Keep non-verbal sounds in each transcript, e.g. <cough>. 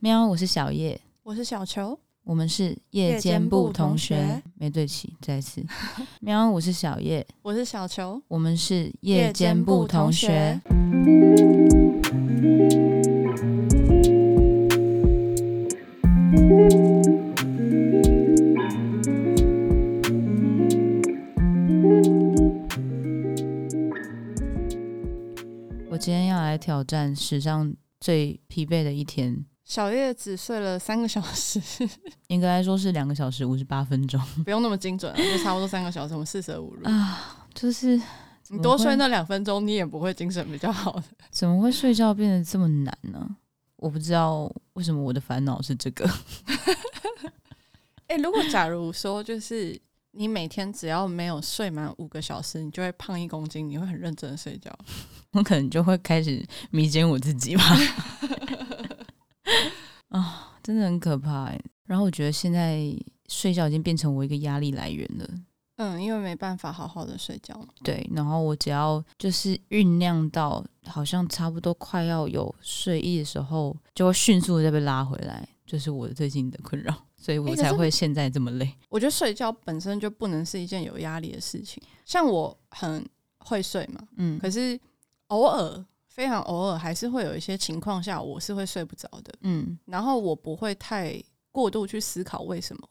喵，我是小叶，我是小球，我们是夜间部同学，没对齐，再次。喵，我是小叶，我是小球，我们是夜间部同学。我今天要来挑战史上最疲惫的一天。小叶只睡了三个小时，<laughs> 应该来说是两个小时五十八分钟，<laughs> 不用那么精准，就差不多三个小时，我们四舍五入啊。就是你多睡那两分钟，你也不会精神比较好的。<laughs> 怎么会睡觉变得这么难呢？我不知道为什么我的烦恼是这个。哎、欸，如果假如说就是你每天只要没有睡满五个小时，你就会胖一公斤，你会很认真的睡觉，我可能就会开始迷奸我自己吧。<laughs> 啊、哦，真的很可怕哎！然后我觉得现在睡觉已经变成我一个压力来源了。嗯，因为没办法好好的睡觉。对，然后我只要就是酝酿到好像差不多快要有睡意的时候，就会迅速的再被拉回来，就是我最近的困扰，所以我才会现在这么累。我觉得睡觉本身就不能是一件有压力的事情。像我很会睡嘛，嗯，可是偶尔。非常偶尔还是会有一些情况下，我是会睡不着的。嗯，然后我不会太过度去思考为什么。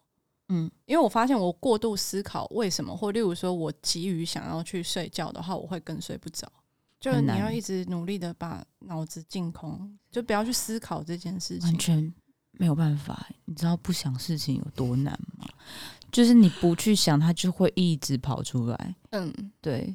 嗯，因为我发现我过度思考为什么，或例如说我急于想要去睡觉的话，我会更睡不着。就是你要一直努力的把脑子净空，就不要去思考这件事情。完全没有办法，你知道不想事情有多难吗？就是你不去想，它就会一直跑出来。嗯，对。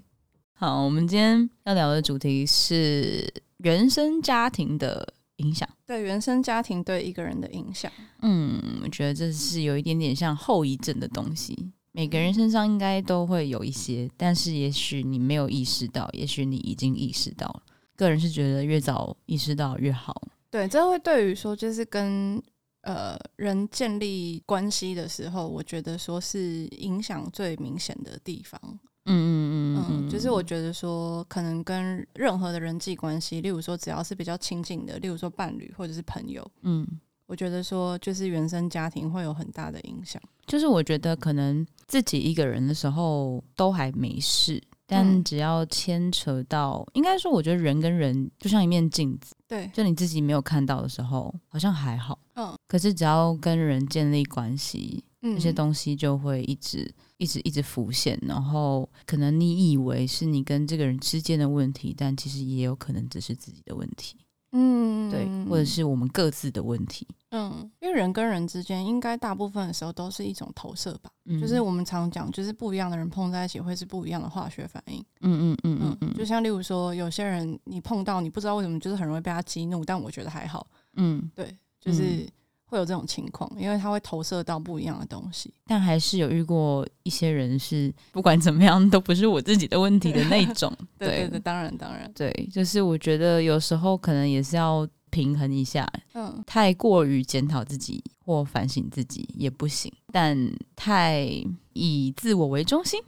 好，我们今天要聊的主题是原生家庭的影响。对，原生家庭对一个人的影响。嗯，我觉得这是有一点点像后遗症的东西，每个人身上应该都会有一些，但是也许你没有意识到，也许你已经意识到了。个人是觉得越早意识到越好。对，这会对于说就是跟呃人建立关系的时候，我觉得说是影响最明显的地方。嗯嗯嗯嗯，就是我觉得说，可能跟任何的人际关系，例如说只要是比较亲近的，例如说伴侣或者是朋友，嗯，我觉得说就是原生家庭会有很大的影响。就是我觉得可能自己一个人的时候都还没事，但只要牵扯到，应该说我觉得人跟人就像一面镜子，对，就你自己没有看到的时候好像还好，嗯，可是只要跟人建立关系。那些东西就会一直、一直、一直浮现，然后可能你以为是你跟这个人之间的问题，但其实也有可能只是自己的问题。嗯，对，或者是我们各自的问题。嗯，因为人跟人之间，应该大部分的时候都是一种投射吧。嗯，就是我们常讲，就是不一样的人碰在一起会是不一样的化学反应。嗯嗯嗯嗯嗯，就像例如说，有些人你碰到，你不知道为什么，就是很容易被他激怒，但我觉得还好。嗯，对，就是。会有这种情况，因为他会投射到不一样的东西。但还是有遇过一些人是不管怎么样都不是我自己的问题的那种。<laughs> 对对对，当然当然，对，就是我觉得有时候可能也是要平衡一下。嗯，太过于检讨自己或反省自己也不行，但太以自我为中心，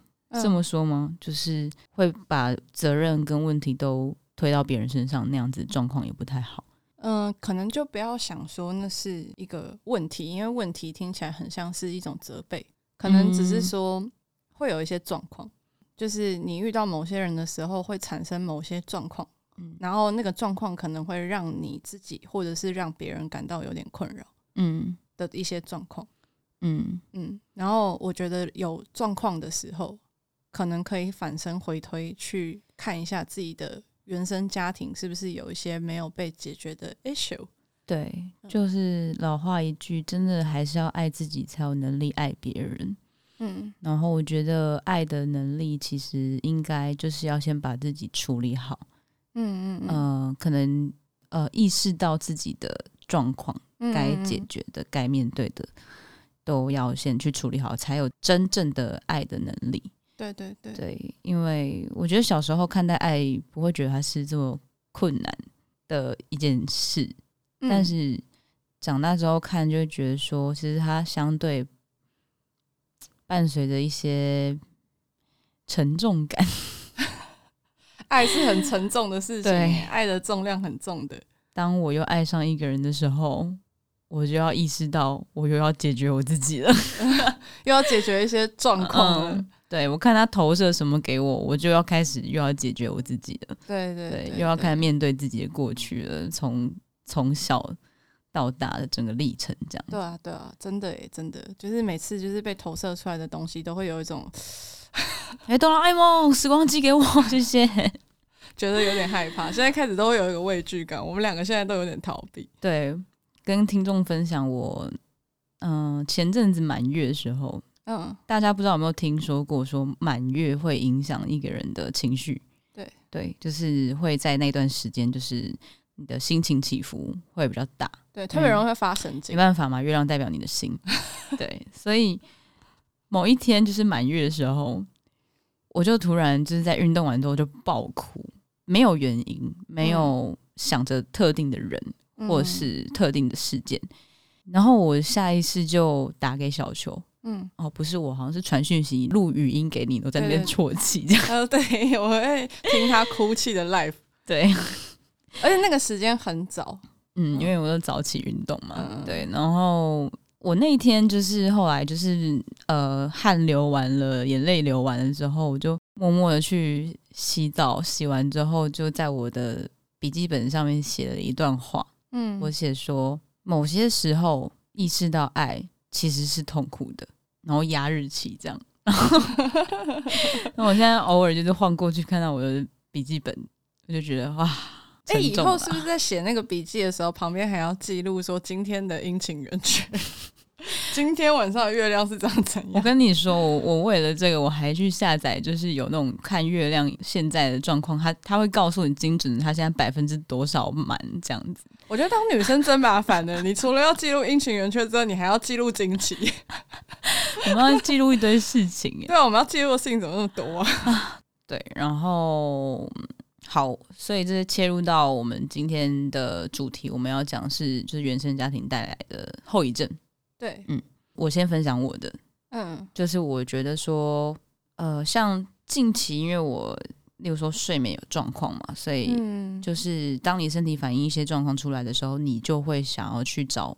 这么说吗？就是会把责任跟问题都推到别人身上，那样子状况也不太好。嗯，可能就不要想说那是一个问题，因为问题听起来很像是一种责备，可能只是说会有一些状况，就是你遇到某些人的时候会产生某些状况，嗯，然后那个状况可能会让你自己或者是让别人感到有点困扰，嗯。的一些状况，嗯。嗯，然后我觉得有状况的时候，可能可以反身回推去看一下自己的。原生家庭是不是有一些没有被解决的 issue？对，就是老话一句，真的还是要爱自己，才有能力爱别人。嗯，然后我觉得爱的能力，其实应该就是要先把自己处理好。嗯嗯嗯，呃，可能呃意识到自己的状况，该解决的、该面对的，都要先去处理好，才有真正的爱的能力。对对对对，因为我觉得小时候看待爱不会觉得它是这么困难的一件事，嗯、但是长大之后看就会觉得说，其实它相对伴随着一些沉重感。<laughs> 爱是很沉重的事情，对，爱的重量很重的。当我又爱上一个人的时候，我就要意识到，我又要解决我自己了，<laughs> 又要解决一些状况了。嗯、对，我看他投射什么给我，我就要开始又要解决我自己了。对对对，对，又要开始面对自己的过去了，从从小到大的整个历程，这样。对啊，对啊，真的诶，真的，就是每次就是被投射出来的东西，都会有一种，<laughs> 哎，哆啦 A 梦，时光机给我，谢谢。<laughs> 觉得有点害怕，现在开始都会有一个畏惧感。我们两个现在都有点逃避。对。跟听众分享我，嗯、呃，前阵子满月的时候，嗯，大家不知道有没有听说过，说满月会影响一个人的情绪，对。对，就是会在那段时间，就是你的心情起伏会比较大，对，特别容易会发神经，没办法嘛，月亮代表你的心，<laughs> 对，所以某一天就是满月的时候，我就突然就是在运动完之后就爆哭，没有原因，没有想着特定的人。或是特定的事件，嗯、然后我下意识就打给小球，嗯，哦，不是我，好像是传讯息录语音给你，我在那边啜泣，这样，呃，对，<laughs> 我会听他哭泣的 life <laughs> 对，而且那个时间很早，嗯，因为我都早起运动嘛，嗯、对，然后我那一天就是后来就是呃汗流完了，眼泪流完了之后，我就默默的去洗澡，洗完之后就在我的笔记本上面写了一段话。嗯，我写说，某些时候意识到爱其实是痛苦的，然后压日期这样。那我现在偶尔就是晃过去看到我的笔记本，我就觉得哇，哎、欸，以后是不是在写那个笔记的时候，旁边还要记录说今天的阴晴圆缺？<laughs> 今天晚上的月亮是长怎样？我跟你说，我我为了这个，我还去下载，就是有那种看月亮现在的状况，它它会告诉你精准，它现在百分之多少满这样子。我觉得当女生真麻烦的，你除了要记录阴晴圆缺之外，你还要记录经期。我们要记录一堆事情，<laughs> 对啊，我们要记录的事情怎么那么多啊？<laughs> 对，然后好，所以这是切入到我们今天的主题，我们要讲是就是原生家庭带来的后遗症。对，嗯，我先分享我的，嗯，就是我觉得说，呃，像近期因为我。例如说睡眠有状况嘛，所以就是当你身体反映一些状况出来的时候，你就会想要去找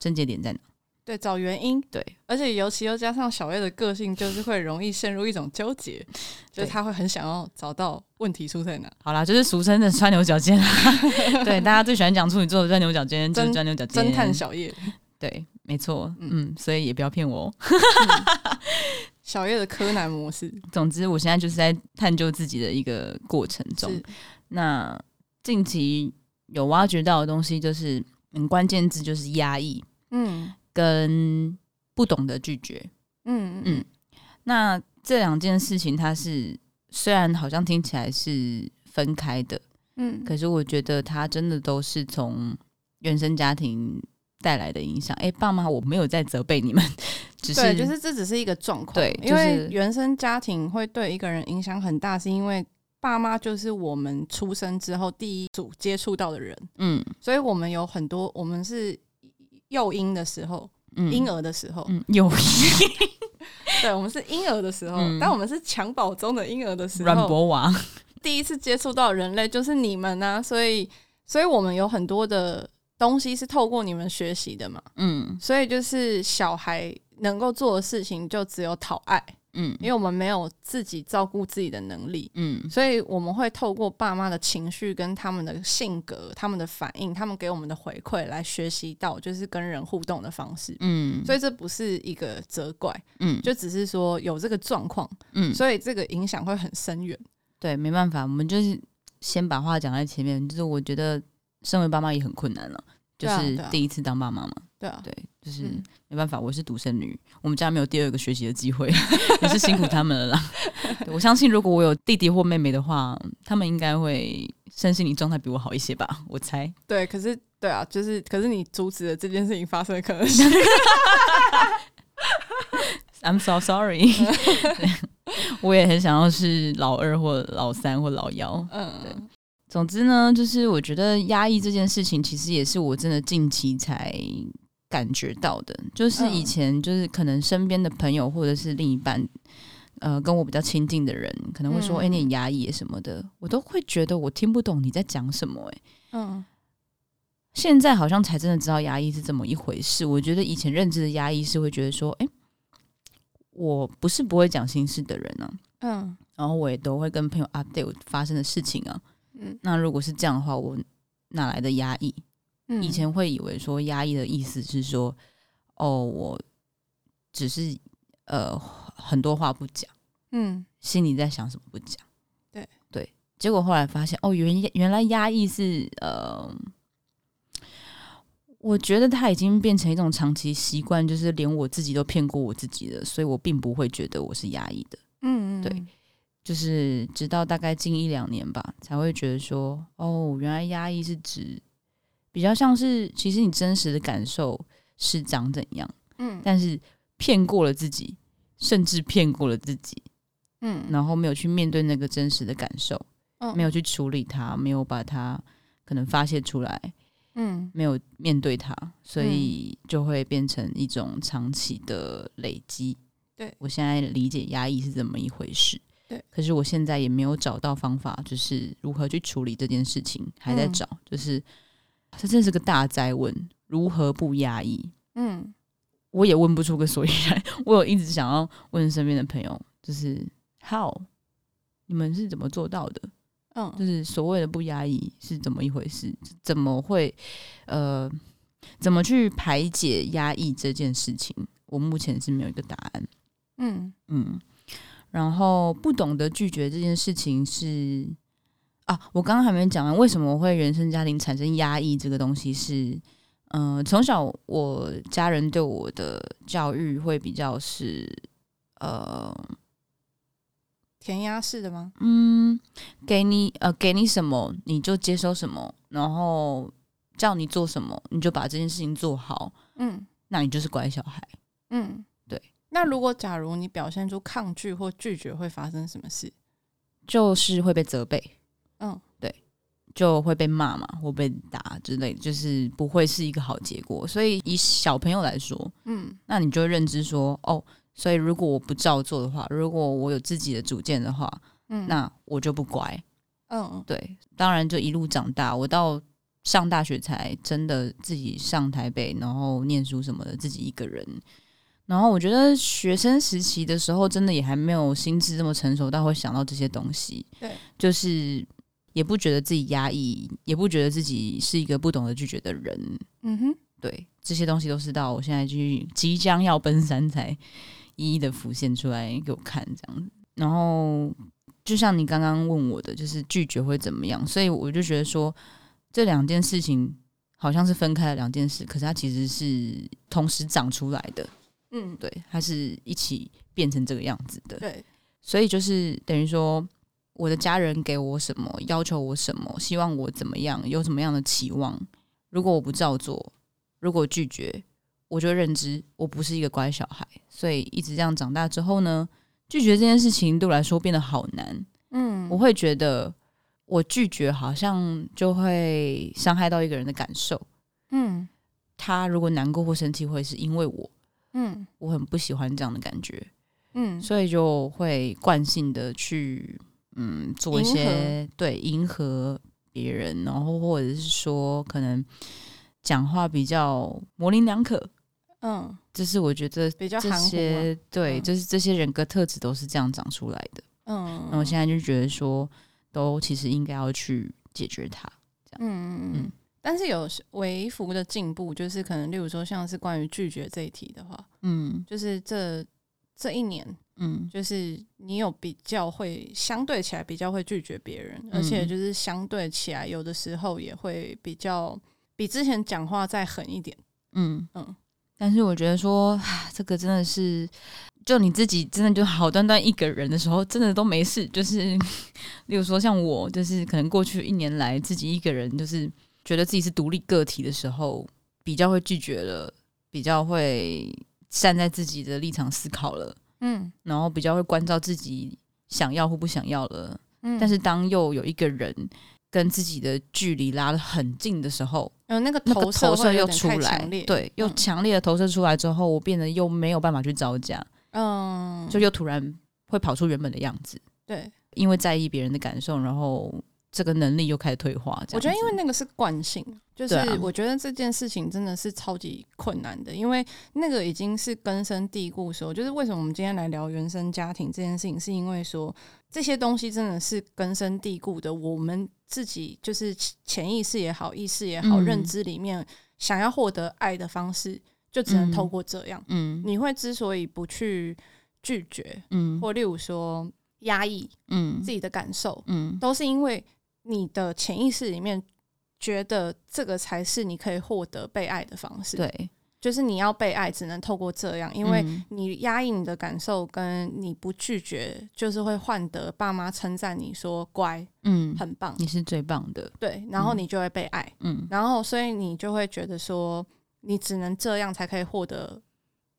症结点在哪？对，找原因。对，而且尤其又加上小叶的个性，就是会容易陷入一种纠结，就是他会很想要找到问题出在哪。好啦，就是俗称的钻牛角尖啦。<laughs> 对，大家最喜欢讲处女座的钻牛角尖，就是钻牛角尖。侦探小叶。<laughs> 对，没错。嗯，嗯，所以也不要骗我。嗯小叶的柯南模式。<laughs> 总之，我现在就是在探究自己的一个过程中。那近期有挖掘到的东西，就是嗯，关键字就是压抑，嗯，跟不懂得拒绝，嗯嗯。那这两件事情，它是虽然好像听起来是分开的，嗯，可是我觉得它真的都是从原生家庭带来的影响。哎，爸妈，我没有在责备你们。只是对，就是这只是一个状况。对，因为原生家庭会对一个人影响很大，是因为爸妈就是我们出生之后第一组接触到的人。嗯，所以我们有很多，我们是幼婴的时候，婴儿的时候，幼婴。<laughs> 对，我们是婴儿的时候，但我们是襁褓中的婴儿的时候，软博娃第一次接触到人类就是你们呢，所以，所以我们有很多的东西是透过你们学习的嘛。嗯，所以就是小孩。能够做的事情就只有讨爱，嗯，因为我们没有自己照顾自己的能力，嗯，所以我们会透过爸妈的情绪跟他们的性格、他们的反应、他们给我们的回馈来学习到就是跟人互动的方式，嗯，所以这不是一个责怪，嗯，就只是说有这个状况，嗯，所以这个影响会很深远。对，没办法，我们就是先把话讲在前面，就是我觉得身为爸妈也很困难了，就是第一次当爸妈嘛。对啊，对，就是没办法，我是独生女，我们家没有第二个学习的机会，<laughs> 也是辛苦他们了啦。<laughs> 我相信，如果我有弟弟或妹妹的话，他们应该会身心灵状态比我好一些吧，我猜。对，可是，对啊，就是，可是你阻止了这件事情发生的可能性。<laughs> I'm so sorry。我也很想要是老二或老三或老幺。嗯，对。总之呢，就是我觉得压抑这件事情，其实也是我真的近期才。感觉到的，就是以前就是可能身边的朋友或者是另一半，呃，跟我比较亲近的人，可能会说：“哎、嗯，你很压抑什么的。”我都会觉得我听不懂你在讲什么、欸。哎，嗯，现在好像才真的知道压抑是怎么一回事。我觉得以前认知的压抑是会觉得说，哎，我不是不会讲心事的人啊，嗯，然后我也都会跟朋友 update 我发生的事情啊，嗯，那如果是这样的话，我哪来的压抑？嗯，以前会以为说压抑的意思是说，哦，我只是呃很多话不讲，嗯，心里在想什么不讲，对对，结果后来发现，哦，原原来压抑是呃。我觉得他已经变成一种长期习惯，就是连我自己都骗过我自己了，所以我并不会觉得我是压抑的。嗯嗯，对，就是直到大概近一两年吧，才会觉得说，哦，原来压抑是指比较像是，其实你真实的感受是长怎样，嗯，但是骗过了自己，甚至骗过了自己，嗯，然后没有去面对那个真实的感受，嗯，没有去处理它，没有把它可能发泄出来。嗯，没有面对它，所以就会变成一种长期的累积。对，我现在理解压抑是怎么一回事。对，可是我现在也没有找到方法，就是如何去处理这件事情，还在找。嗯、就是这真是个大灾问，如何不压抑？嗯，我也问不出个所以然。我有一直想要问身边的朋友，就是 How 你们是怎么做到的？嗯，就是所谓的不压抑是怎么一回事？怎么会呃，怎么去排解压抑这件事情？我目前是没有一个答案。嗯嗯，然后不懂得拒绝这件事情是啊，我刚刚还没讲完，为什么我会原生家庭产生压抑这个东西是？嗯、呃，从小我家人对我的教育会比较是呃。填鸭式的吗？嗯，给你呃，给你什么你就接收什么，然后叫你做什么你就把这件事情做好。嗯，那你就是乖小孩。嗯，对。那如果假如你表现出抗拒或拒绝，会发生什么事？就是会被责备。嗯，对，就会被骂嘛，或被打之类，就是不会是一个好结果。所以以小朋友来说，嗯，那你就认知说，哦。所以，如果我不照做的话，如果我有自己的主见的话，嗯，那我就不乖。嗯，对，当然就一路长大，我到上大学才真的自己上台北，然后念书什么的，自己一个人。然后我觉得学生时期的时候，真的也还没有心智这么成熟，到会想到这些东西。对，就是也不觉得自己压抑，也不觉得自己是一个不懂得拒绝的人。嗯哼，对，这些东西都是到我现在去即将要奔三才。一一的浮现出来给我看，这样，然后就像你刚刚问我的，就是拒绝会怎么样？所以我就觉得说，这两件事情好像是分开了两件事，可是它其实是同时长出来的。嗯，对，它是一起变成这个样子的。对，所以就是等于说，我的家人给我什么，要求我什么，希望我怎么样，有什么样的期望，如果我不照做，如果拒绝。我就认知我不是一个乖小孩，所以一直这样长大之后呢，拒绝这件事情对我来说变得好难。嗯，我会觉得我拒绝好像就会伤害到一个人的感受。嗯，他如果难过或生气，会是因为我。嗯，我很不喜欢这样的感觉。嗯，所以就会惯性的去嗯做一些对迎合别人，然后或者是说可能讲话比较模棱两可。嗯，就是我觉得比较这些对，就是这些人格特质都是这样长出来的。嗯，那我现在就觉得说，都其实应该要去解决它。这样，嗯嗯嗯。但是有微幅的进步，就是可能例如说，像是关于拒绝这一题的话，嗯，就是这这一年，嗯，就是你有比较会相对起来比较会拒绝别人，而且就是相对起来有的时候也会比较比之前讲话再狠一点。嗯嗯。但是我觉得说，这个真的是，就你自己真的就好端端一个人的时候，真的都没事。就是，<laughs> 例如说像我，就是可能过去一年来自己一个人，就是觉得自己是独立个体的时候，比较会拒绝了，比较会站在自己的立场思考了，嗯，然后比较会关照自己想要或不想要了，嗯。但是当又有一个人。跟自己的距离拉得很近的时候，嗯，那个投射，投射又出来，对，又强烈的投射出来之后，我变得又没有办法去招架，嗯，就又突然会跑出原本的样子，对，因为在意别人的感受，然后这个能力又开始退化。我觉得，因为那个是惯性，就是我觉得这件事情真的是超级困难的，因为那个已经是根深蒂固。说，就是为什么我们今天来聊原生家庭这件事情，是因为说这些东西真的是根深蒂固的。我们自己就是潜意识也好，意识也好，认知里面想要获得爱的方式，就只能透过这样。嗯，你会之所以不去拒绝，嗯，或例如说压抑，嗯，自己的感受，嗯，都是因为。你的潜意识里面觉得这个才是你可以获得被爱的方式，对，就是你要被爱只能透过这样，因为你压抑你的感受，跟你不拒绝，就是会换得爸妈称赞你说乖，嗯，很棒，你是最棒的，对，然后你就会被爱，嗯，然后所以你就会觉得说你只能这样才可以获得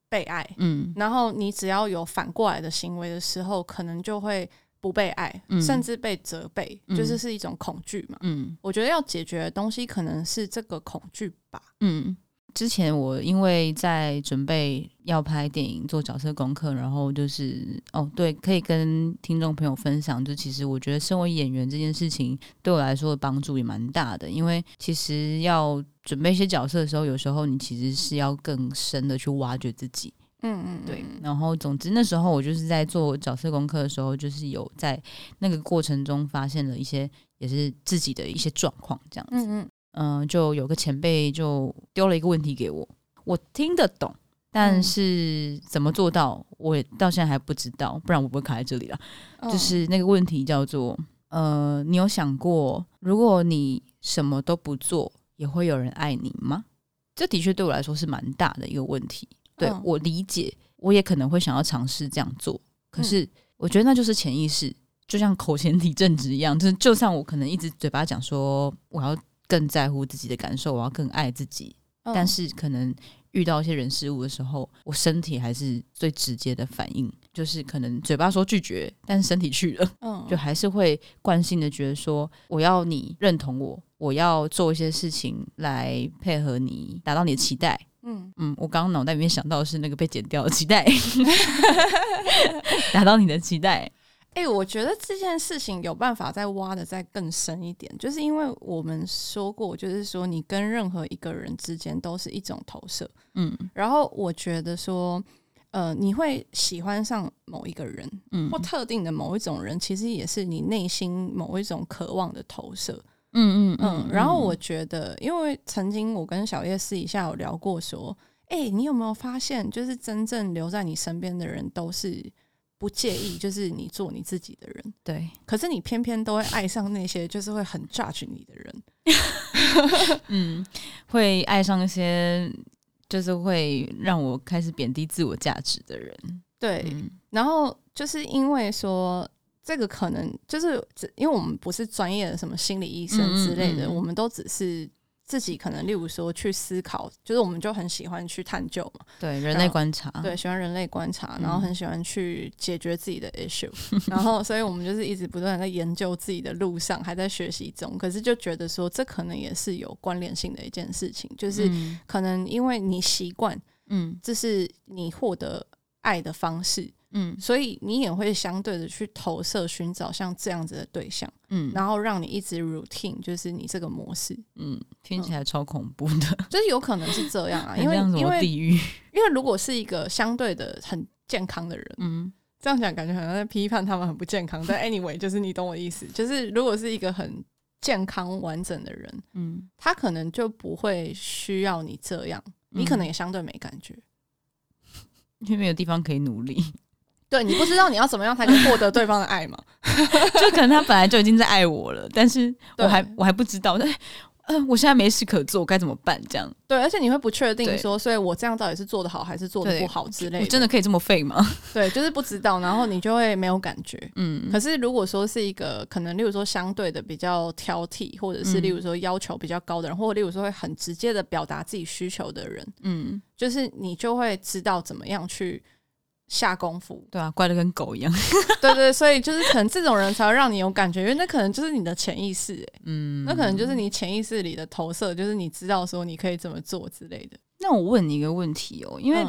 被爱，嗯，然后你只要有反过来的行为的时候，可能就会。不被爱，甚至被责备，嗯、就是是一种恐惧嘛。嗯，我觉得要解决的东西可能是这个恐惧吧。嗯，之前我因为在准备要拍电影做角色功课，然后就是哦，对，可以跟听众朋友分享，就其实我觉得身为演员这件事情对我来说的帮助也蛮大的，因为其实要准备一些角色的时候，有时候你其实是要更深的去挖掘自己。嗯嗯，对。然后，总之那时候我就是在做角色功课的时候，就是有在那个过程中发现了一些，也是自己的一些状况，这样子。嗯嗯。嗯、呃，就有个前辈就丢了一个问题给我，我听得懂，但是怎么做到，我也到现在还不知道，不然我不会卡在这里了。哦、<laughs> 就是那个问题叫做，呃，你有想过，如果你什么都不做，也会有人爱你吗？这的确对我来说是蛮大的一个问题。对，我理解，我也可能会想要尝试这样做，可是我觉得那就是潜意识，就像口嫌体正直一样，就是就算我可能一直嘴巴讲说我要更在乎自己的感受，我要更爱自己，但是可能遇到一些人事物的时候，我身体还是最直接的反应，就是可能嘴巴说拒绝，但是身体去了，嗯，<laughs> 就还是会惯性的觉得说我要你认同我，我要做一些事情来配合你，达到你的期待。嗯嗯，我刚刚脑袋里面想到的是那个被剪掉的期待，<laughs> <laughs> 达到你的期待。哎、欸，我觉得这件事情有办法再挖的再更深一点，就是因为我们说过，就是说你跟任何一个人之间都是一种投射。嗯，然后我觉得说，呃，你会喜欢上某一个人，嗯，或特定的某一种人，其实也是你内心某一种渴望的投射。嗯嗯嗯，然后我觉得，因为曾经我跟小叶私底下有聊过，说，哎、欸，你有没有发现，就是真正留在你身边的人都是不介意，就是你做你自己的人，<laughs> 对。可是你偏偏都会爱上那些就是会很 judge 你的人，<laughs> 嗯，会爱上一些就是会让我开始贬低自我价值的人，对。嗯、然后就是因为说。这个可能就是，因为我们不是专业的什么心理医生之类的，嗯嗯嗯，我们都只是自己可能，例如说去思考，就是我们就很喜欢去探究嘛，对人类观察，对喜欢人类观察，然后很喜欢去解决自己的 issue，嗯、<laughs> 然后所以我们就是一直不断在研究自己的路上，还在学习中，可是就觉得说这可能也是有关联性的一件事情，就是可能因为你习惯，嗯，这是你获得爱的方式。嗯，所以你也会相对的去投射寻找像这样子的对象，嗯，然后让你一直 routine，就是你这个模式，嗯，听起来超恐怖的，嗯、就是有可能是这样啊，<laughs> 因为因为地狱，因为如果是一个相对的很健康的人，嗯，这样讲感觉好像在批判他们很不健康，但 anyway，就是你懂我意思，就是如果是一个很健康完整的人，嗯，他可能就不会需要你这样，你可能也相对没感觉，因为没有地方可以努力。对，你不知道你要怎么样才能获得对方的爱吗？<laughs> 就可能他本来就已经在爱我了，但是我还我还不知道，嗯、呃，我现在没事可做，该怎么办？这样对，而且你会不确定说，所以我这样到底是做的好还是做的不好之类的。我真的可以这么废吗？<laughs> 对，就是不知道，然后你就会没有感觉。嗯，可是如果说是一个可能，例如说相对的比较挑剔，或者是例如说要求比较高的人，或者例如说会很直接的表达自己需求的人，嗯，就是你就会知道怎么样去。下功夫，对啊，乖的跟狗一样。<laughs> 对，对对，所以就是可能这种人才会让你有感觉，因为那可能就是你的潜意识，嗯，那可能就是你潜意识里的投射，就是你知道说你可以怎么做之类的。那我问你一个问题哦，因为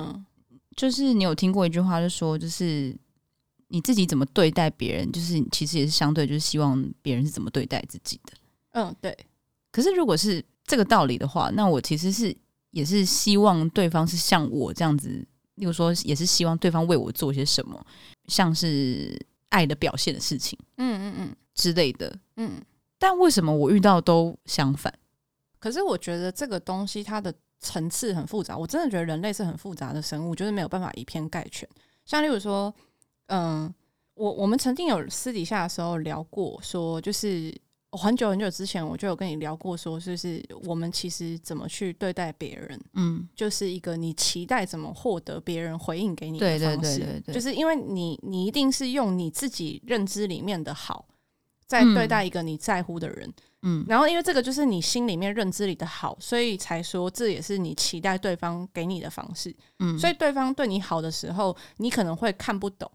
就是你有听过一句话，就说就是你自己怎么对待别人，就是其实也是相对，就是希望别人是怎么对待自己的。嗯，对。可是如果是这个道理的话，那我其实是也是希望对方是像我这样子，例如说，也是希望对方为我做些什么，像是爱的表现的事情，嗯嗯嗯之类的，嗯。但为什么我遇到都相反？可是我觉得这个东西它的层次很复杂，我真的觉得人类是很复杂的生物，就是没有办法以偏概全。像例如说，嗯，我我们曾经有私底下的时候聊过，说就是。很久很久之前，我就有跟你聊过，说就是我们其实怎么去对待别人，嗯，就是一个你期待怎么获得别人回应给你的方式，对对对。对对，就是因为你你一定是用你自己认知里面的好，在对待一个你在乎的人，嗯，然后因为这个就是你心里面认知里的好，所以才说这也是你期待对方给你的方式，嗯，所以对方对你好的时候，你可能会看不懂，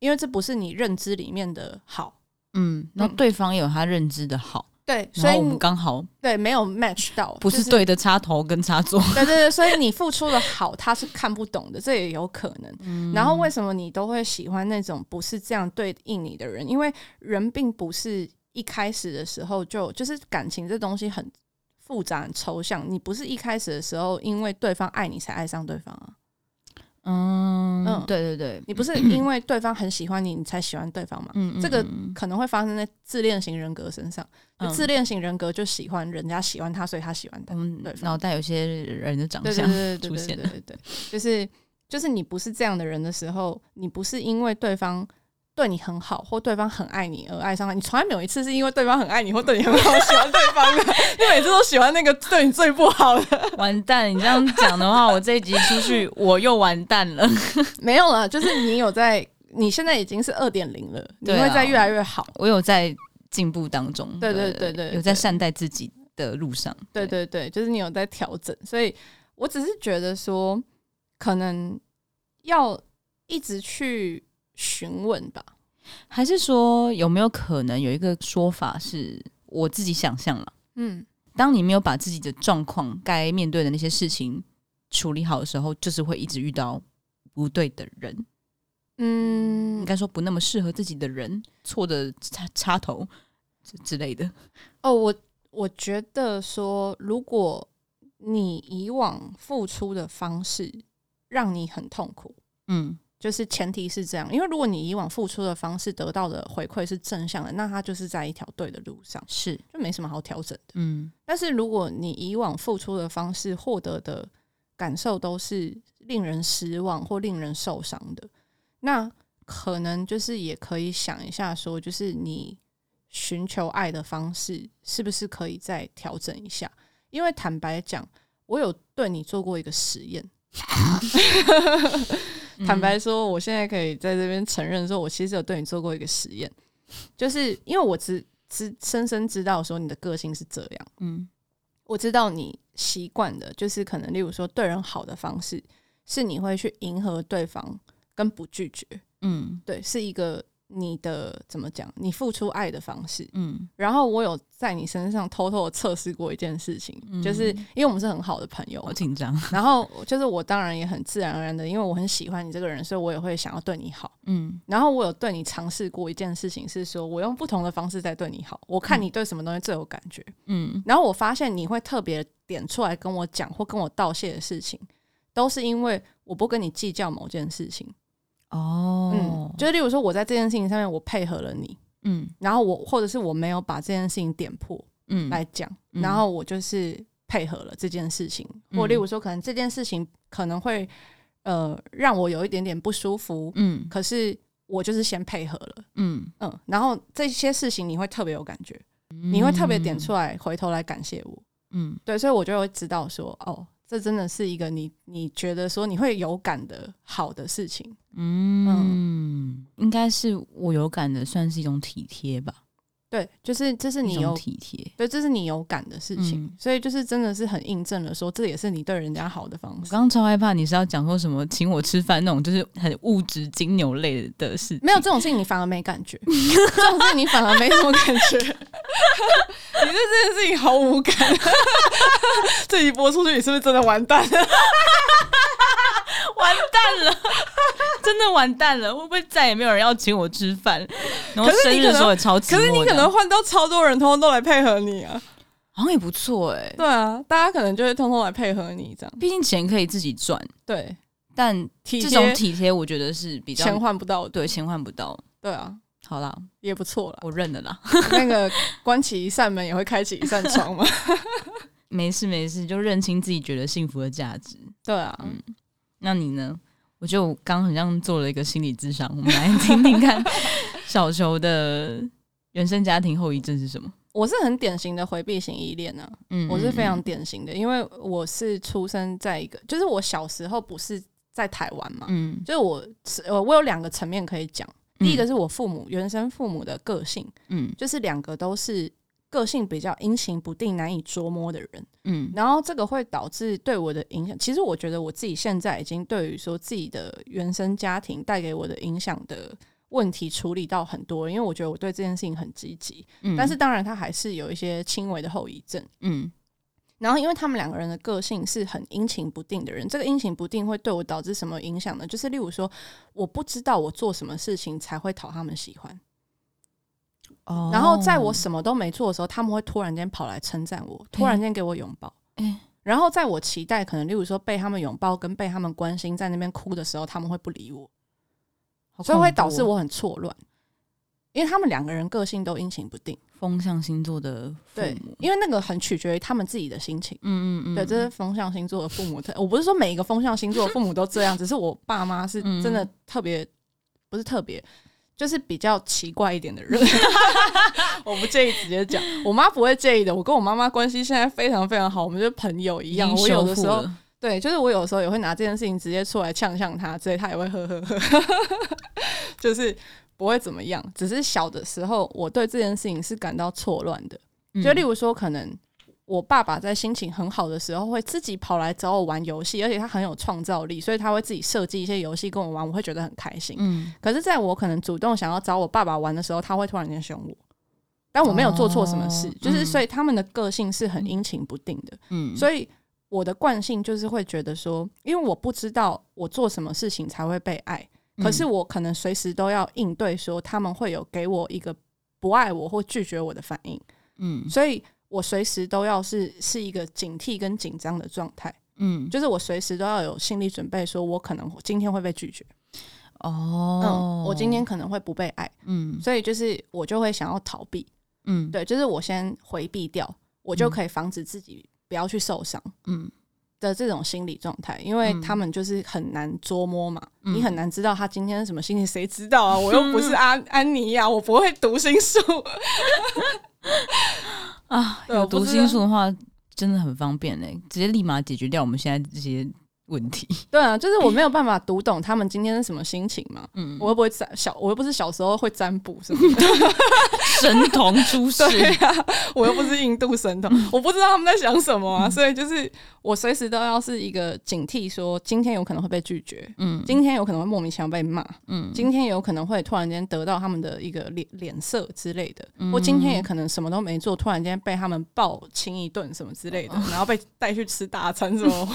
因为这不是你认知里面的好。嗯，那对方也有他认知的好，嗯、对，所以我们刚好对没有 match 到，不是对的插头跟插座，对对对，所以你付出的好他是看不懂的，这也有可能。嗯、然后为什么你都会喜欢那种不是这样对应你的人？因为人并不是一开始的时候就就是感情这东西很复杂很抽象，你不是一开始的时候因为对方爱你才爱上对方啊。嗯嗯，对对对，你不是 <clears throat> 因为对方很喜欢你，你才喜欢对方嘛？嗯，这个可能会发生在自恋型人格身上。嗯、自恋型人格就喜欢人家喜欢他，所以他喜欢他。嗯，对，脑袋有些人的长相出现了，对对对，就是就是你不是这样的人的时候，你不是因为对方。对你很好，或对方很爱你而爱上他，你从来没有一次是因为对方很爱你或对你很好喜欢对方的，<laughs> 你每次都喜欢那个对你最不好的。完蛋，你这样讲的话，我这一集出去我又完蛋了。<laughs> 没有了，就是你有在，你现在已经是二点零了，你会在越来越好。我有在进步当中，对对对对，有在善待自己的路上。对对对，就是你有在调整，所以我只是觉得说，可能要一直去。询问吧，还是说有没有可能有一个说法是我自己想象了？嗯，当你没有把自己的状况、该面对的那些事情处理好的时候，就是会一直遇到不对的人。嗯，应该说不那么适合自己的人，错的插插头之类的。哦，我我觉得说，如果你以往付出的方式让你很痛苦，嗯。就是前提是这样，因为如果你以往付出的方式得到的回馈是正向的，那它就是在一条对的路上，是就没什么好调整的。嗯，但是如果你以往付出的方式获得的感受都是令人失望或令人受伤的，那可能就是也可以想一下，说就是你寻求爱的方式是不是可以再调整一下？因为坦白讲，我有对你做过一个实验。<laughs> 坦白说，我现在可以在这边承认说，我其实有对你做过一个实验，就是因为我知知深深知道说你的个性是这样，嗯，我知道你习惯的，就是可能例如说对人好的方式，是你会去迎合对方跟不拒绝，嗯，对，是一个。你的怎么讲？你付出爱的方式，嗯，然后我有在你身上偷偷的测试过一件事情，嗯、就是因为我们是很好的朋友，我紧张。然后就是我当然也很自然而然的，因为我很喜欢你这个人，所以我也会想要对你好，嗯。然后我有对你尝试过一件事情，是说我用不同的方式在对你好，我看你对什么东西最有感觉，嗯。然后我发现你会特别点出来跟我讲或跟我道谢的事情，都是因为我不跟你计较某件事情。哦，嗯，就是例如说，我在这件事情上面我配合了你，嗯，然后我或者是我没有把这件事情点破，嗯，来讲，然后我就是配合了这件事情，嗯、或例如说，可能这件事情可能会呃让我有一点点不舒服，嗯，可是我就是先配合了，嗯。嗯，然后这些事情你会特别有感觉，嗯、你会特别点出来，回头来感谢我，嗯，对，所以我就会知道说，哦。这真的是一个你你觉得说你会有感的好的事情，嗯，嗯，应该是我有感的，算是一种体贴吧。对，就是这是你有体贴，对，这是你有感的事情，嗯、所以就是真的是很印证了说，这也是你对人家好的方式。我刚刚超害怕你是要讲说什么请我吃饭那种，就是很物质金牛类的事情。没有这种事情，你反而没感觉，这种事情你反而没什么感觉，<laughs> 你对这件事情毫无感。<laughs> 这一播出去，你是不是真的完蛋了？<laughs> 完蛋了，真真的完蛋了，会不会再也没有人要请我吃饭？然后生日的时候也超寂寞，可是你可能换到超多人，通通都来配合你啊，好像也不错哎、欸。对啊，大家可能就会通通来配合你这样，毕竟钱可以自己赚。对，但这种体贴，我觉得是比较钱换不到，对，钱换不到。对啊，好啦，也不错了，我认了啦。那个关起一扇门也会开启一扇窗嘛。<laughs> 没事没事，就认清自己觉得幸福的价值。对啊，嗯，那你呢？我觉得我刚很像做了一个心理咨商，我们来听听看 <laughs> 小球的原生家庭后遗症是什么？我是很典型的回避型依恋呢，嗯，我是非常典型的，因为我是出生在一个，就是我小时候不是在台湾嘛，嗯，就是我呃，我有两个层面可以讲，第一个是我父母原生父母的个性，嗯，就是两个都是。个性比较阴晴不定、难以捉摸的人，嗯，然后这个会导致对我的影响。其实我觉得我自己现在已经对于说自己的原生家庭带给我的影响的问题处理到很多，因为我觉得我对这件事情很积极。嗯，但是当然他还是有一些轻微的后遗症。嗯，然后因为他们两个人的个性是很阴晴不定的人，这个阴晴不定会对我导致什么影响呢？就是例如说，我不知道我做什么事情才会讨他们喜欢。然后在我什么都没做的时候，他们会突然间跑来称赞我，突然间给我拥抱。然后在我期待可能，例如说被他们拥抱跟被他们关心，在那边哭的时候，他们会不理我，所以会导致我很错乱。因为他们两个人个性都阴晴不定，风象星座的父母，对，因为那个很取决于他们自己的心情。嗯嗯嗯，对，这是风象星座的父母特。我不是说每一个风象星座的父母都这样，<laughs> 只是我爸妈是真的特别，不是特别。就是比较奇怪一点的人，<laughs> 我不介意直接讲，我妈不会介意的。我跟我妈妈关系现在非常非常好，我们就朋友一样。我有的时候，对，就是我有时候也会拿这件事情直接出来呛呛他，所以他也会呵呵呵，<laughs> 就是不会怎么样。只是小的时候，我对这件事情是感到错乱的。就例如说，可能。我爸爸在心情很好的时候，会自己跑来找我玩游戏，而且他很有创造力，所以他会自己设计一些游戏跟我玩，我会觉得很开心。嗯，可是在我可能主动想要找我爸爸玩的时候，他会突然间凶我，但我没有做错什么事，哦、就是所以他们的个性是很阴晴不定的。嗯，所以我的惯性就是会觉得说，因为我不知道我做什么事情才会被爱，可是我可能随时都要应对说他们会有给我一个不爱我或拒绝我的反应。嗯，所以。我随时都要是是一个警惕跟紧张的状态，嗯，就是我随时都要有心理准备，说我可能今天会被拒绝，哦，嗯，我今天可能会不被爱，嗯，所以就是我就会想要逃避，嗯，对，就是我先回避掉，我就可以防止自己不要去受伤，嗯的这种心理状态，因为他们就是很难捉摸嘛，嗯，你很难知道他今天是什么心情，谁知道啊？我又不是安安妮呀，我不会读心术。啊，<laughs> 有读心术的话，真的很方便嘞，直接立马解决掉我们现在这些问题。<laughs> 对啊，就是我没有办法读懂他们今天是什么心情嘛。嗯，我又不会占小，我又不是小时候会占卜什么的，<laughs> 神童出世。<laughs> 我又不是印度神童，我不知道他们在想什么啊。所以就是我随时都要是一个警惕，说今天有可能会被拒绝，嗯，今天有可能会莫名其妙被骂，嗯，今天有可能会突然间得到他们的一个脸脸色之类的，我、嗯、今天也可能什么都没做，突然间被他们暴亲一顿什么之类的，然后被带去吃大餐什么。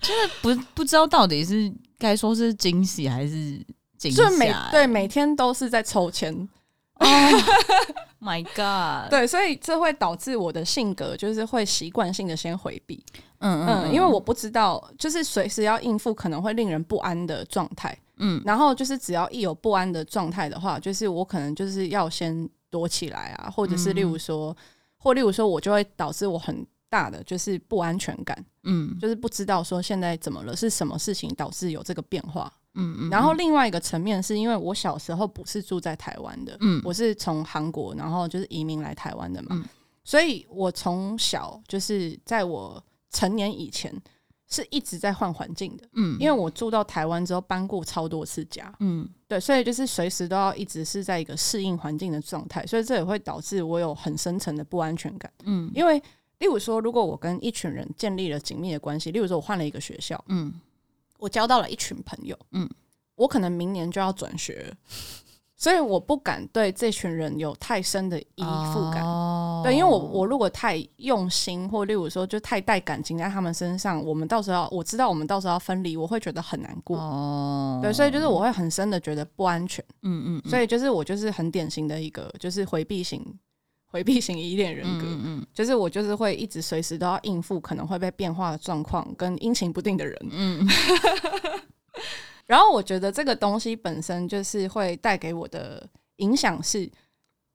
真的不不知道到底是该说是惊喜还是惊吓，就每对每天都是在抽签。Oh <laughs> my god！对，所以这会导致我的性格就是会习惯性的先回避。嗯嗯，嗯，因为我不知道，就是随时要应付可能会令人不安的状态。嗯，然后就是只要一有不安的状态的话，就是我可能就是要先躲起来啊，或者是例如说，嗯、或例如说，我就会导致我很。大的就是不安全感，嗯，就是不知道说现在怎么了，是什么事情导致有这个变化，嗯嗯。然后另外一个层面是因为我小时候不是住在台湾的，嗯，我是从韩国然后就是移民来台湾的嘛，嗯，所以我从小就是在我成年以前是一直在换环境的，嗯，因为我住到台湾之后搬过超多次家，嗯，对，所以就是随时都要一直是在一个适应环境的状态，所以这也会导致我有很深层的不安全感，嗯，因为。例如说，如果我跟一群人建立了紧密的关系，例如说我换了一个学校，嗯，我交到了一群朋友，嗯，我可能明年就要转学，所以我不敢对这群人有太深的依附感，哦，哦，对，因为我我如果太用心，或例如说就太带感情在他们身上，我们到时候我知道我们到时候要分离，我会觉得很难过。哦，对，所以就是我会很深的觉得不安全。嗯，嗯嗯，所以就是我就是很典型的一个就是回避型回避型依恋人格。嗯，嗯，就是我就是会一直随时都要应付可能会被变化的状况跟阴晴不定的人。嗯。<laughs> 然后我觉得这个东西本身就是会带给我的影响是，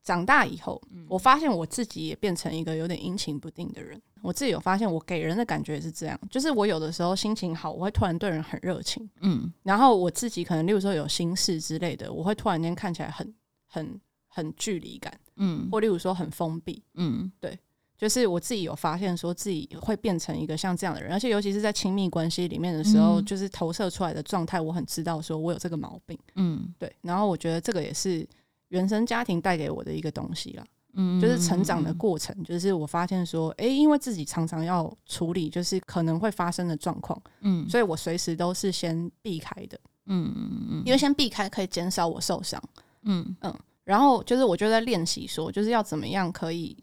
长大以后，我发现我自己也变成一个有点阴晴不定的人。我自己有发现，我给人的感觉也是这样，就是我有的时候心情好，我会突然对人很热情，嗯，然后我自己可能例如说有心事之类的，我会突然间看起来很很很距离感，嗯，或例如说很封闭，嗯，对。就是我自己有发现，说自己会变成一个像这样的人，而且尤其是在亲密关系里面的时候，嗯、就是投射出来的状态，我很知道说我有这个毛病。嗯，对。然后我觉得这个也是原生家庭带给我的一个东西啦。嗯，就是成长的过程，就是我发现说，哎、欸，因为自己常常要处理就是可能会发生的状况，嗯，所以我随时都是先避开的。嗯嗯嗯，因为先避开可以减少我受伤。嗯嗯，然后就是我就在练习说，就是要怎么样可以。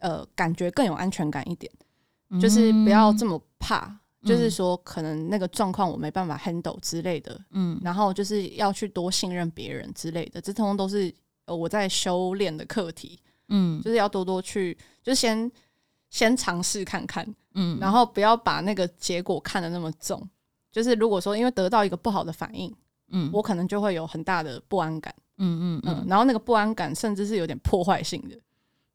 呃，感觉更有安全感一点，就是不要这么怕，嗯、就是说可能那个状况我没办法 handle 之类的，嗯，然后就是要去多信任别人之类的，这通通都是呃我在修炼的课题，嗯，就是要多多去，就先先尝试看看，嗯，然后不要把那个结果看得那么重，就是如果说因为得到一个不好的反应，嗯，我可能就会有很大的不安感，嗯嗯嗯，然后那个不安感甚至是有点破坏性的。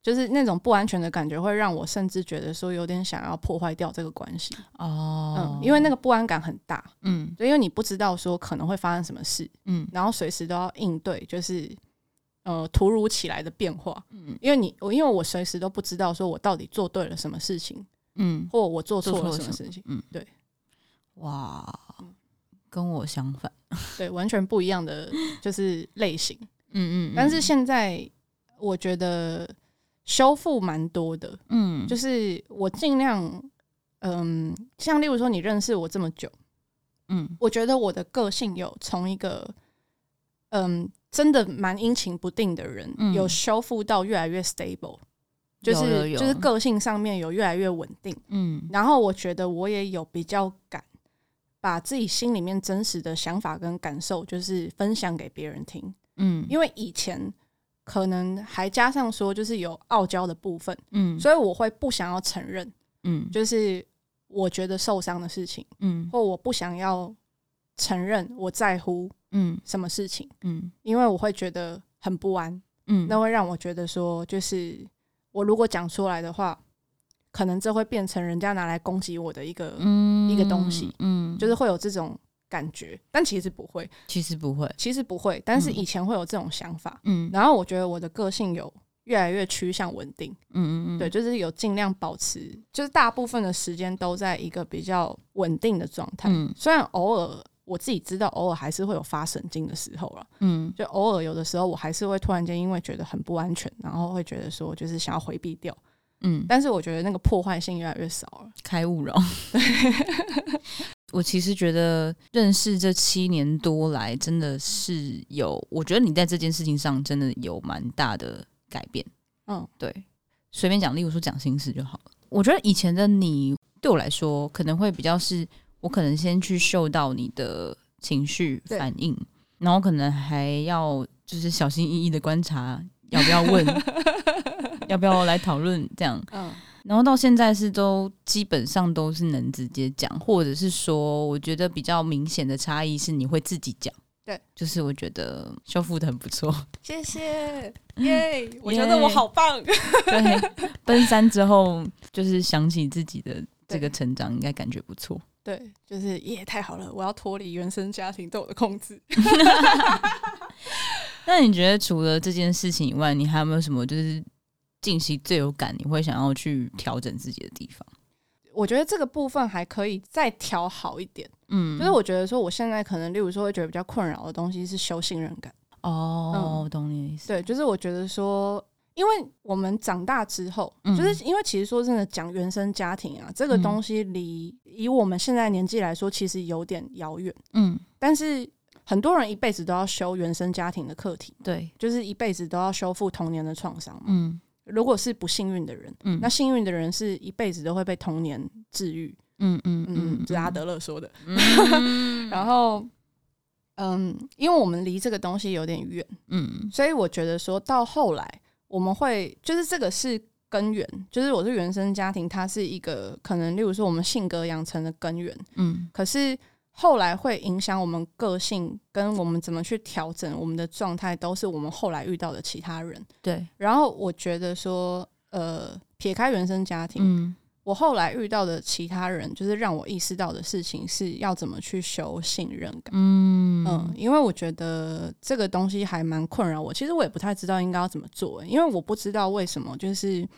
就是那种不安全的感觉，会让我甚至觉得说有点想要破坏掉这个关系哦，嗯，因为那个不安感很大，嗯，就因为你不知道说可能会发生什么事，嗯，然后随时都要应对，就是呃突如其来的变化，嗯，因为你我因为我随时都不知道说我到底做对了什么事情，嗯，或我做错了什么事情，嗯，对，哇，跟我相反，<laughs> 对，完全不一样的就是类型，嗯，嗯嗯，但是现在我觉得。修复蛮多的，嗯，就是我尽量，嗯，像例如说你认识我这么久，嗯，我觉得我的个性有从一个，嗯，真的蛮阴晴不定的人，嗯，有修复到越来越 stable，就是就是个性上面有越来越稳定，嗯，然后我觉得我也有比较敢把自己心里面真实的想法跟感受，就是分享给别人听，嗯，因为以前。可能还加上说，就是有傲娇的部分，嗯，所以我会不想要承认，嗯，就是我觉得受伤的事情，嗯，或我不想要承认我在乎，嗯，什么事情，嗯，因为我会觉得很不安，嗯，那会让我觉得说，就是我如果讲出来的话，可能这会变成人家拿来攻击我的一个，嗯，一个东西，嗯，就是会有这种。感觉，但其实不会，其实不会，其实不会。但是以前会有这种想法，嗯。然后我觉得我的个性有越来越趋向稳定，嗯嗯嗯，对，就是有尽量保持，就是大部分的时间都在一个比较稳定的状态。嗯，虽然偶尔我自己知道，偶尔还是会有发神经的时候了，嗯，就偶尔有的时候我还是会突然间因为觉得很不安全，然后会觉得说就是想要回避掉，嗯。但是我觉得那个破坏性越来越少了，开悟了。<laughs> 我其实觉得认识这七年多来，真的是有，我觉得你在这件事情上真的有蛮大的改变。嗯，对，随便讲，例如说讲心事就好了。我觉得以前的你对我来说，可能会比较是，我可能先去嗅到你的情绪反应，然后可能还要就是小心翼翼的观察，要不要问，<laughs> <laughs> 要不要来讨论这样。嗯。然后到现在是都基本上都是能直接讲，或者是说，我觉得比较明显的差异是你会自己讲，对，就是我觉得修复的很不错，谢谢，耶，<laughs> 我觉得我好棒，对，奔三之后就是想起自己的这个成长，应该感觉不错，对，就是耶，太好了，我要脱离原生家庭对我的控制。<laughs> 那你觉得除了这件事情以外，你还有没有什么就是？近期最有感，你会想要去调整自己的地方？我觉得这个部分还可以再调好一点。嗯，就是我觉得说，我现在可能，例如说，会觉得比较困扰的东西是修信任感。哦，我懂你的意思。对，就是我觉得说，因为我们长大之后，嗯、就是因为其实说真的，讲原生家庭啊，这个东西离以我们现在年纪来说，其实有点遥远。嗯，但是很多人一辈子都要修原生家庭的课题。对，就是一辈子都要修复童年的创伤。嗯。如果是不幸运的人，嗯，那幸运的人是一辈子都会被童年治愈。嗯嗯嗯，这是阿德勒说的。嗯、<laughs> 然后，嗯，因为我们离这个东西有点远，嗯，所以我觉得说到后来，我们会就是这个是根源，就是我是原生家庭，它是一个可能，例如说我们性格养成的根源，嗯，可是后来会影响我们个性跟我们怎么去调整我们的状态，都是我们后来遇到的其他人。对，然后我觉得说，呃，撇开原生家庭，嗯。我后来遇到的其他人，就是让我意识到的事情是要怎么去修信任感。嗯嗯，因为我觉得这个东西还蛮困扰我。其实我也不太知道应该要怎么做，因为我不知道为什么，就是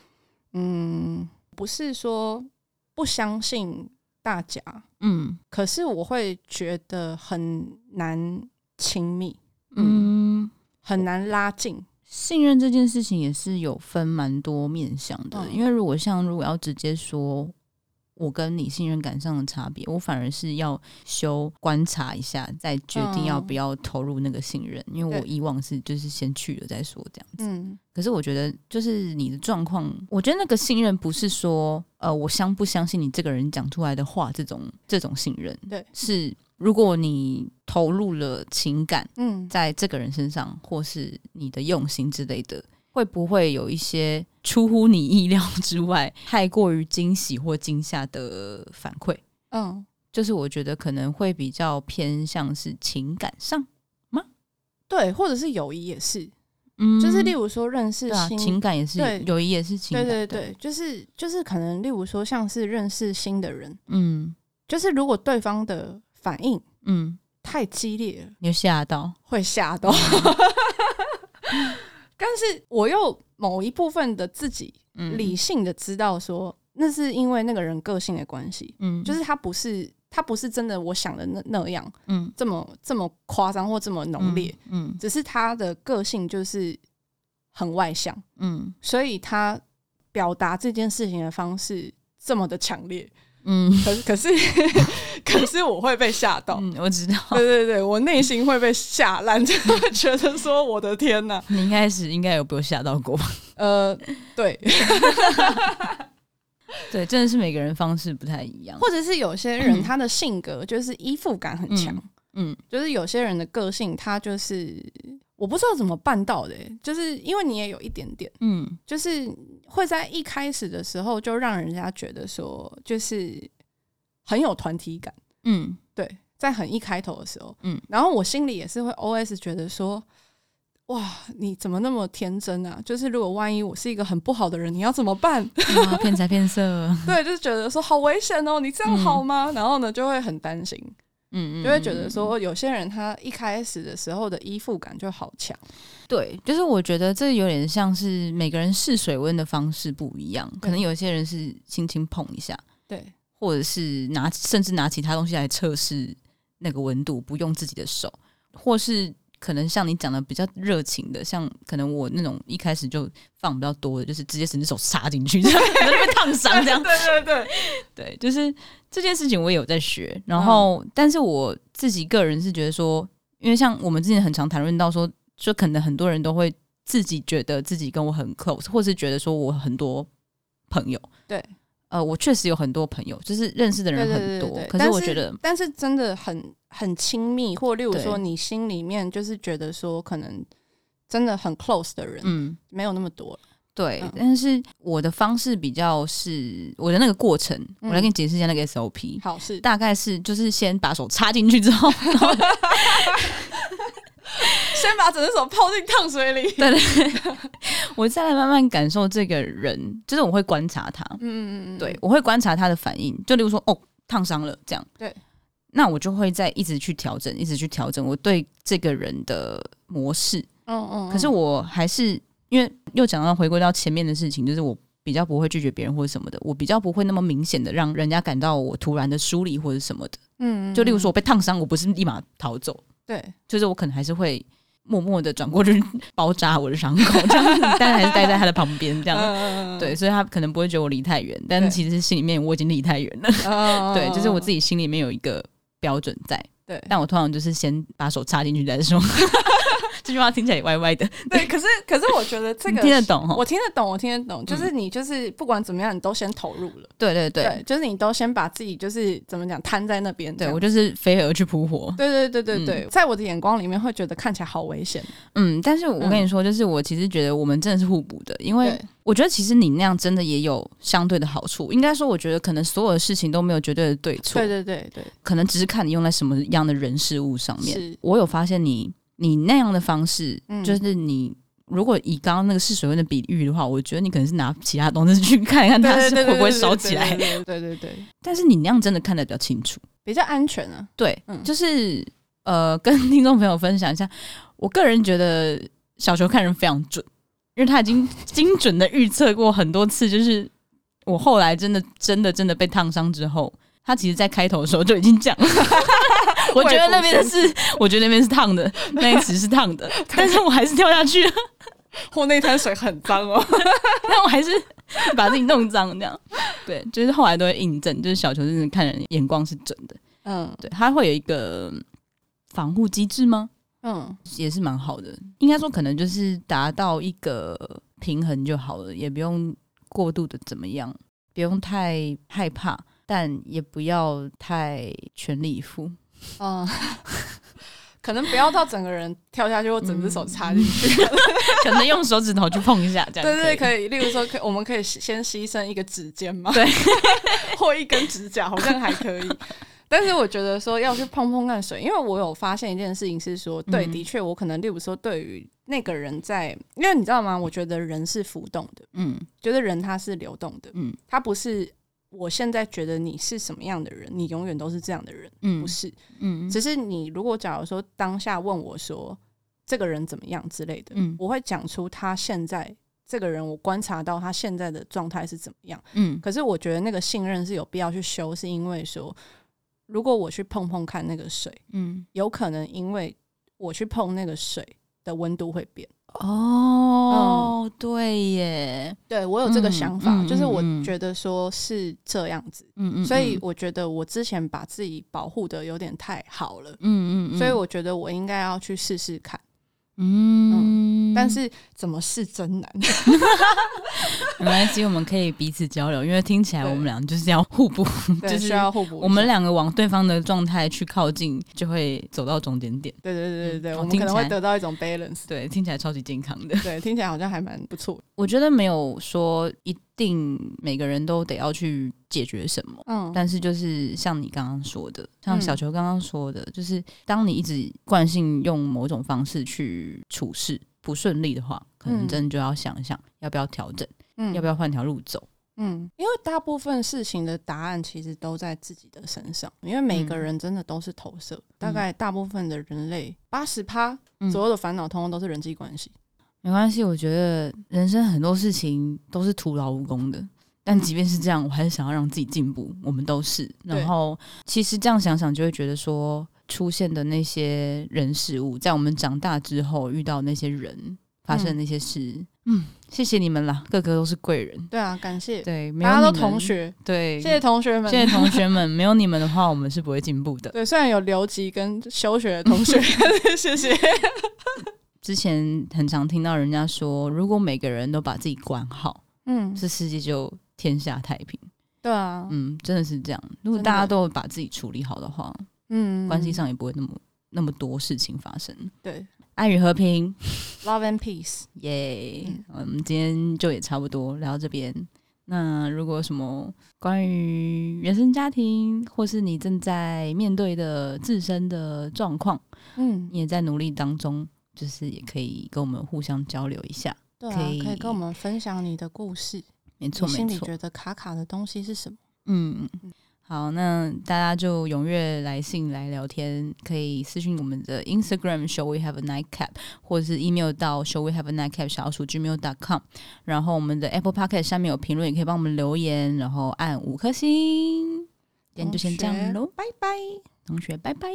嗯，不是说不相信大家，嗯，可是我会觉得很难亲密，嗯，很难拉近。信任这件事情也是有分蛮多面向的，嗯、因为如果像如果要直接说我跟你信任感上的差别，我反而是要修观察一下，再决定要不要投入那个信任。嗯、因为我以往是就是先去了再说这样子。嗯，可是我觉得就是你的状况，我觉得那个信任不是说呃我相不相信你这个人讲出来的话这种这种信任，对，是。如果你投入了情感，嗯，在这个人身上，嗯、或是你的用心之类的，会不会有一些出乎你意料之外、<laughs> 太过于惊喜或惊吓的反馈？嗯，就是我觉得可能会比较偏向是情感上吗？对，或者是友谊也是，嗯，就是例如说认识新、啊、情感也是，对友谊也是情感，对对对，就是就是可能例如说像是认识新的人，嗯，就是如果对方的。反应嗯太激烈了，你吓到会吓到，<laughs> 但是我又某一部分的自己理性的知道说，那是因为那个人个性的关系，嗯，就是他不是他不是真的我想的那那样，嗯，这么这么夸张或这么浓烈，嗯，只是他的个性就是很外向，嗯，所以他表达这件事情的方式这么的强烈。嗯，可是可是 <laughs> 可是我会被吓到，嗯，我知道，对对对，我内心会被吓烂，就会 <laughs> 觉得说我的天哪！你一开始应该有被我吓到过吧？<laughs> 呃，对，对，真的是每个人方式不太一样，或者是有些人他的性格就是依附感很强，嗯，嗯，就是有些人的个性他就是。我不知道怎么办到的，就是因为你也有一点点，嗯，就是会在一开始的时候就让人家觉得说，就是很有团体感，嗯，对，在很一开头的时候，嗯，然后我心里也是会 OS 觉得说，哇，你怎么那么天真啊？就是如果万一我是一个很不好的人，你要怎么办？<laughs> 骗财骗色，<laughs> 对，就是觉得说好危险哦，你这样好吗？嗯，然后呢，就会很担心。嗯，就会觉得说，有些人他一开始的时候的依附感就好强。对，就是我觉得这有点像是每个人试水温的方式不一样，可能有些人是轻轻碰一下，对，或者是拿甚至拿其他东西来测试那个温度，不用自己的手，或是。可能像你讲的比较热情的，像可能我那种一开始就放比较多的，就是直接整只手插进去，这 <laughs> 样就被烫伤这样。<laughs> 对对对对，就是这件事情我也有在学。然后，嗯、但是我自己个人是觉得说，因为像我们之前很常谈论到说，就可能很多人都会自己觉得自己跟我很 close，或是觉得说我很多朋友。对。呃，我确实有很多朋友，就是认识的人很多。可是我觉得，但是真的很很亲密，或例如说你心里面就是觉得说，可能真的很 close 的人，嗯，没有那么多。对，但是我的方式比较是我的那个过程，我来给你解释一下那个 SOP。好，是大概是就是先把手插进去之后。<laughs> <laughs> 先把整只手泡进烫水里，对 <laughs> 对对，<laughs> 我再来慢慢感受这个人，就是我会观察他，嗯嗯嗯，对，我会观察他的反应，就例如说，哦，烫伤了这样，对，那我就会再一直去调整，一直去调整我对这个人的模式，嗯嗯，可是我还是因为又讲到回归到前面的事情，就是我比较不会拒绝别人或者什么的，我比较不会那么明显的让人家感到我突然的疏离或者什么的，嗯，就例如说我被烫伤，我不是立马逃走。对，就是我可能还是会默默的转过去包扎我的伤口，<laughs> 这样，但还是待在他的旁边，这样。嗯、对，所以他可能不会觉得我离太远，但其实心里面我已经离太远了。对，<laughs> 对，就是我自己心里面有一个标准在。对，但我通常就是先把手插进去再说。这句话听起来也歪歪的，对。可是，可是我觉得这个 <laughs> 听得懂，我听得懂，我听得懂。就是你，就是不管怎么样，你都先投入了。对对对，就是你都先把自己，就是怎么讲，摊在那边。对我就是飞蛾去扑火。对对对对对，在我的眼光里面，会觉得看起来好危险。嗯，但是我跟你说，就是我其实觉得我们真的是互补的，因为我觉得其实你那样真的也有相对的好处。应该说，我觉得可能所有的事情都没有绝对的对错。对对对对，可能只是看你用在什么样的人事物上面。我有发现你。你那样的方式，嗯、就是你如果以刚刚那个试水温的比喻的话，我觉得你可能是拿其他东西去看一看它是会不会烧起来。对对对对。但是你那样真的看得比较清楚，比较安全啊。对，嗯、就是呃，跟听众朋友分享一下，我个人觉得小球看人非常准，因为他已经精准的预测过很多次，就是我后来真的真的真的被烫伤之后。他其实，在开头的时候就已经讲了，<laughs> 我觉得那边是，<laughs> 我觉得那边是烫的，<laughs> 那一池是烫的，但是我还是跳下去了，或那滩水很脏哦，但我还是把自己弄脏，这样，对，就是后来都会印证，就是小球真的看人眼光是准的，嗯，对，他会有一个防护机制吗？嗯，也是蛮好的，应该说可能就是达到一个平衡就好了，也不用过度的怎么样，不用太害怕。但也不要太全力以赴，嗯，<laughs> 可能不要到整个人跳下去，或整只手插进去，嗯、<laughs> 可能用手指头去碰一下，这样对对可以。例如说，可我们可以先牺牲一个指尖吗？对，<laughs> 或一根指甲，好像还可以。但是我觉得说要去碰碰看水，因为我有发现一件事情是说，对，的确，我可能例如说，对于那个人在，因为你知道吗？我觉得人是浮动的，嗯，觉得人他是流动的，嗯，他不是。我现在觉得你是什么样的人，你永远都是这样的人，嗯，不是，嗯，只是你如果假如说当下问我说这个人怎么样之类的，嗯，我会讲出他现在这个人，我观察到他现在的状态是怎么样，嗯，可是我觉得那个信任是有必要去修，是因为说如果我去碰碰看那个水，嗯，有可能因为我去碰那个水的温度会变。哦，嗯、对耶，对我有这个想法，嗯、就是我觉得说是这样子，嗯嗯，所以我觉得我之前把自己保护的有点太好了，嗯嗯，所以我觉得我应该要去试试看。嗯，但是怎么是真难。<laughs> 没关系，我们可以彼此交流，因为听起来我们俩就是要互补，<laughs> 就是需要互补。我们两个往对方的状态去靠近，就会走到终点点。对对对对对，我们可能会得到一种 balance。对，听起来超级健康的。对，听起来好像还蛮不错。我觉得没有说一定每个人都得要去解决什么，嗯，但是就是像你刚刚说的，像小球刚刚说的，嗯、就是当你一直惯性用某种方式去处事不顺利的话，可能真的就要想一想要不要调整，嗯，要不要换条路走，嗯，因为大部分事情的答案其实都在自己的身上，因为每个人真的都是投射，嗯、大概大部分的人类八十趴左右的烦恼，通通都是人际关系。没关系，我觉得人生很多事情都是徒劳无功的。但即便是这样，我还是想要让自己进步。我们都是。然后，其实这样想想，就会觉得说，出现的那些人事物，在我们长大之后遇到那些人，发生的那些事，嗯，嗯，谢谢你们啦，个个都是贵人。对啊，感谢。对，大家都同学。对，谢谢同学们，谢谢 <laughs> 同学们。没有你们的话，我们是不会进步的。对，虽然有留级跟休学的同学，<laughs> 谢谢。<laughs> 之前很常听到人家说，如果每个人都把自己管好，嗯，这世界就天下太平。对啊，嗯，真的是这样。如果大家都把自己处理好的话，嗯，关系上也不会那么那么多事情发生。对，爱与和平，Love and Peace，耶。Yeah, 嗯，我们今天就也差不多聊到这边。那如果什么关于原生家庭，或是你正在面对的自身的状况，嗯，你也在努力当中。就是也可以跟我们互相交流一下，对啊，可以可以跟我们分享你的故事，没错没错。心里觉得卡卡的东西是什么？嗯，好，那大家就踊跃来信来聊天，可以私信我们的 Instagram show we have a nightcap，或者是 email 到 show we have a nightcap 小鼠 gmail.com，然后我们的 Apple Podcast 下面有评论，也可以帮我们留言，然后按五颗星。今天就先这样喽，拜拜，同学拜拜。